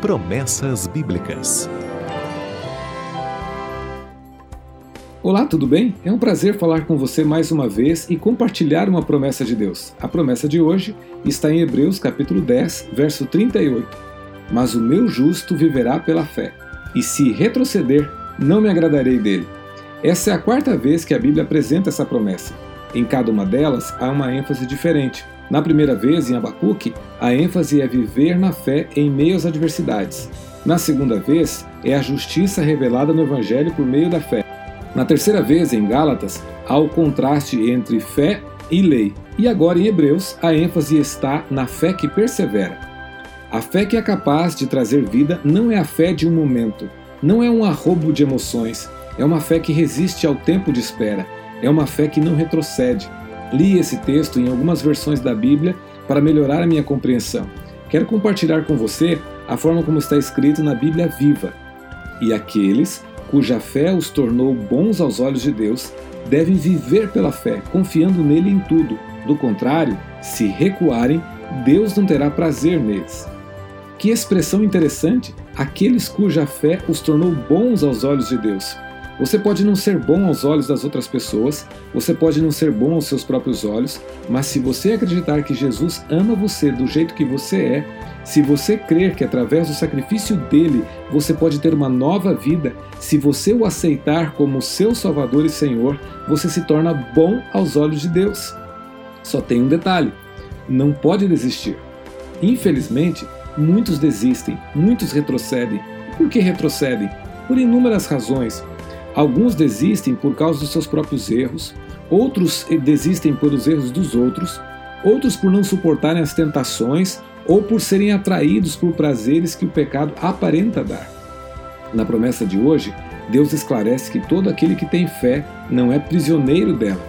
Promessas Bíblicas. Olá, tudo bem? É um prazer falar com você mais uma vez e compartilhar uma promessa de Deus. A promessa de hoje está em Hebreus capítulo 10, verso 38. Mas o meu justo viverá pela fé, e se retroceder, não me agradarei dele. Essa é a quarta vez que a Bíblia apresenta essa promessa. Em cada uma delas há uma ênfase diferente. Na primeira vez, em Abacuque, a ênfase é viver na fé em meio às adversidades. Na segunda vez, é a justiça revelada no Evangelho por meio da fé. Na terceira vez, em Gálatas, há o contraste entre fé e lei. E agora, em Hebreus, a ênfase está na fé que persevera. A fé que é capaz de trazer vida não é a fé de um momento, não é um arrobo de emoções, é uma fé que resiste ao tempo de espera, é uma fé que não retrocede, Li esse texto em algumas versões da Bíblia para melhorar a minha compreensão. Quero compartilhar com você a forma como está escrito na Bíblia Viva. E aqueles cuja fé os tornou bons aos olhos de Deus devem viver pela fé, confiando nele em tudo. Do contrário, se recuarem, Deus não terá prazer neles. Que expressão interessante! Aqueles cuja fé os tornou bons aos olhos de Deus. Você pode não ser bom aos olhos das outras pessoas, você pode não ser bom aos seus próprios olhos, mas se você acreditar que Jesus ama você do jeito que você é, se você crer que através do sacrifício dele você pode ter uma nova vida, se você o aceitar como seu Salvador e Senhor, você se torna bom aos olhos de Deus. Só tem um detalhe: não pode desistir. Infelizmente, muitos desistem, muitos retrocedem. Por que retrocedem? Por inúmeras razões. Alguns desistem por causa dos seus próprios erros, outros desistem pelos erros dos outros, outros por não suportarem as tentações ou por serem atraídos por prazeres que o pecado aparenta dar. Na promessa de hoje, Deus esclarece que todo aquele que tem fé não é prisioneiro dela.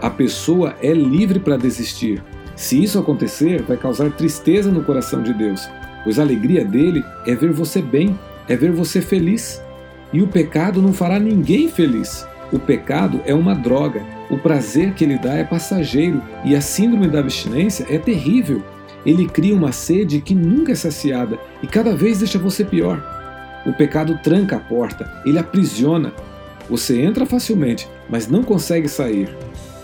A pessoa é livre para desistir. Se isso acontecer, vai causar tristeza no coração de Deus, pois a alegria dele é ver você bem, é ver você feliz. E o pecado não fará ninguém feliz. O pecado é uma droga. O prazer que ele dá é passageiro e a síndrome da abstinência é terrível. Ele cria uma sede que nunca é saciada e cada vez deixa você pior. O pecado tranca a porta, ele aprisiona. Você entra facilmente, mas não consegue sair.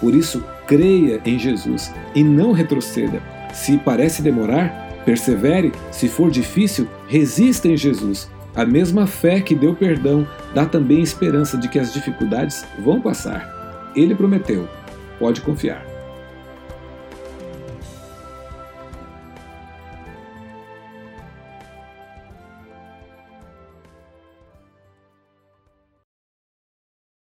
Por isso, creia em Jesus e não retroceda. Se parece demorar, persevere. Se for difícil, resista em Jesus. A mesma fé que deu perdão dá também esperança de que as dificuldades vão passar. Ele prometeu. Pode confiar.